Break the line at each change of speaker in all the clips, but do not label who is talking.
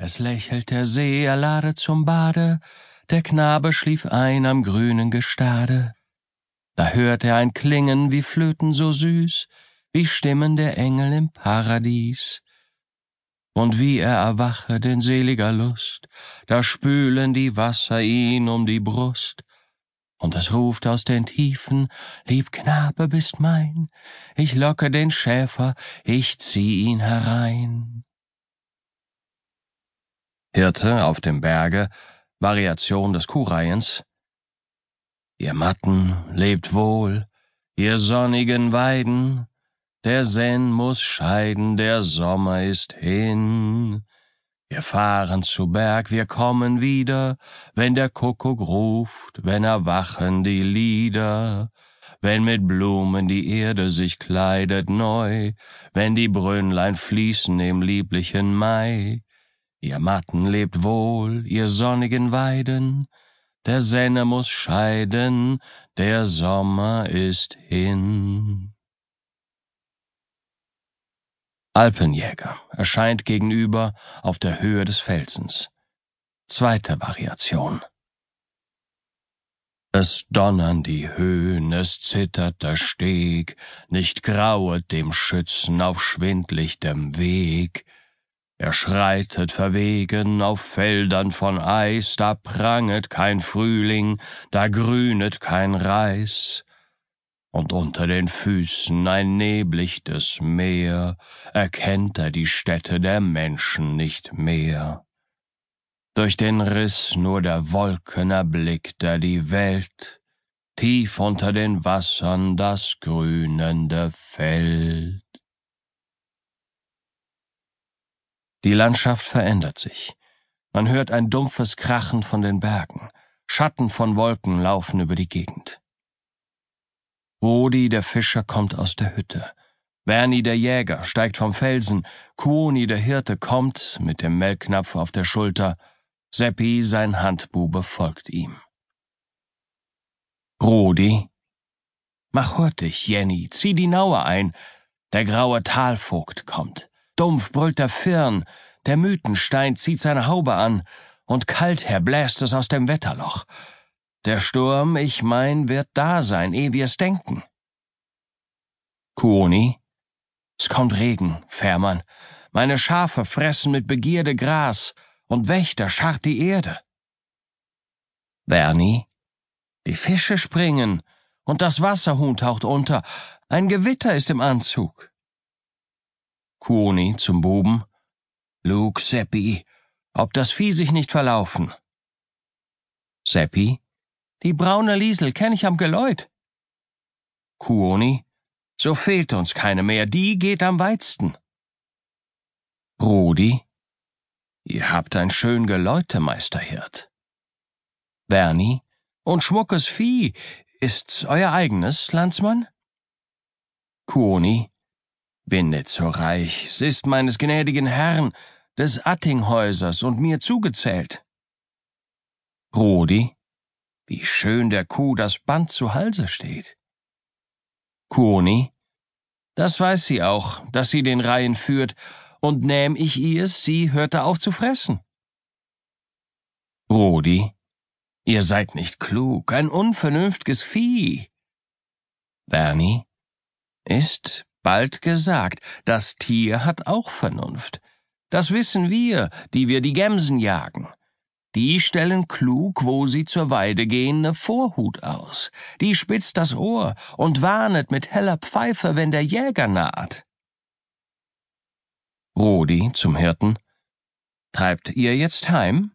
Es lächelt der See, er ladet zum Bade, der Knabe schlief ein am grünen Gestade. Da hört er ein Klingen wie Flöten so süß, wie Stimmen der Engel im Paradies. Und wie er erwache in seliger Lust, da spülen die Wasser ihn um die Brust, und es ruft aus den Tiefen, Lieb Knabe bist mein, ich locke den Schäfer, ich zieh ihn herein. Hirte auf dem Berge, Variation des Kuhreihens. Ihr Matten lebt wohl, ihr sonnigen Weiden, der Senn muss scheiden, der Sommer ist hin. Wir fahren zu Berg, wir kommen wieder, wenn der Kuckuck ruft, wenn erwachen die Lieder, wenn mit Blumen die Erde sich kleidet neu, wenn die Brünnlein fließen im lieblichen Mai. Ihr Matten lebt wohl, ihr sonnigen Weiden, der Senne muss scheiden, der Sommer ist hin. Alpenjäger erscheint gegenüber auf der Höhe des Felsens. Zweite Variation. Es donnern die Höhen, es zittert der Steg, nicht grauet dem Schützen auf schwindlichtem Weg, er schreitet verwegen auf Feldern von Eis, da pranget kein Frühling, da grünet kein Reis. Und unter den Füßen ein neblichtes Meer, erkennt er die Städte der Menschen nicht mehr. Durch den Riss nur der Wolken erblickt er die Welt, tief unter den Wassern das grünende Feld. Die Landschaft verändert sich. Man hört ein dumpfes Krachen von den Bergen. Schatten von Wolken laufen über die Gegend. Rodi, der Fischer, kommt aus der Hütte. Bernie, der Jäger, steigt vom Felsen. Kuoni, der Hirte, kommt mit dem Melknapf auf der Schulter. Seppi, sein Handbube, folgt ihm. Rudi. Mach hurtig, Jenny, zieh die Naue ein. Der graue Talvogt kommt. Dumpf brüllt der Firn, der Mythenstein zieht seine Haube an, und kalt bläst es aus dem Wetterloch. Der Sturm, ich mein, wird da sein, eh wir's denken. Kuoni? Es kommt Regen, Fährmann. Meine Schafe fressen mit Begierde Gras, und Wächter scharrt die Erde. Bernie? Die Fische springen, und das Wasserhuhn taucht unter. Ein Gewitter ist im Anzug. Kuoni zum Buben. Luke, Seppi, ob das Vieh sich nicht verlaufen. Seppi, die braune Liesel kenn ich am Geläut. Kuoni, so fehlt uns keine mehr, die geht am weitsten. Rudi, ihr habt ein schön Geläute, Meisterhirt. Bernie, und schmuckes Vieh, ist's euer eigenes, Landsmann? Kuoni, bin nicht so reich, s ist meines gnädigen Herrn, des Attinghäusers und mir zugezählt. Rudi, wie schön der Kuh das Band zu Halse steht. Koni, das weiß sie auch, dass sie den Reihen führt, und nähm ich ihr's, sie hörte auf zu fressen. Rudi, ihr seid nicht klug, ein unvernünftges Vieh. Bernie, ist bald gesagt, das Tier hat auch Vernunft. Das wissen wir, die wir die Gemsen jagen. Die stellen klug, wo sie zur Weide gehen, ne Vorhut aus. Die spitzt das Ohr und warnet mit heller Pfeife, wenn der Jäger naht. Rudi zum Hirten. Treibt ihr jetzt heim?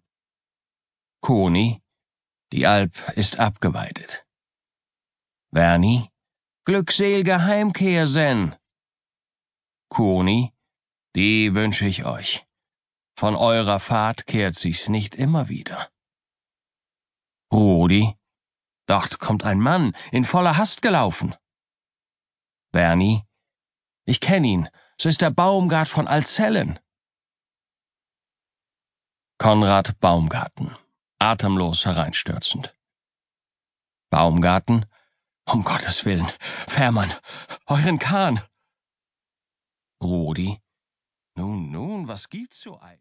Koni. Die Alp ist abgeweidet. Werni. Glücksel'ge Heimkehr, Sen. Koni, die wünsche ich euch. Von eurer Fahrt kehrt sich's nicht immer wieder. Rudi, dort kommt ein Mann in voller Hast gelaufen. Bernie, ich kenn ihn, es ist der Baumgart von Alzellen. Konrad Baumgarten, atemlos hereinstürzend. Baumgarten, um Gottes Willen, Fährmann, euren Kahn. Rudi, nun, nun, was gibt's so ein?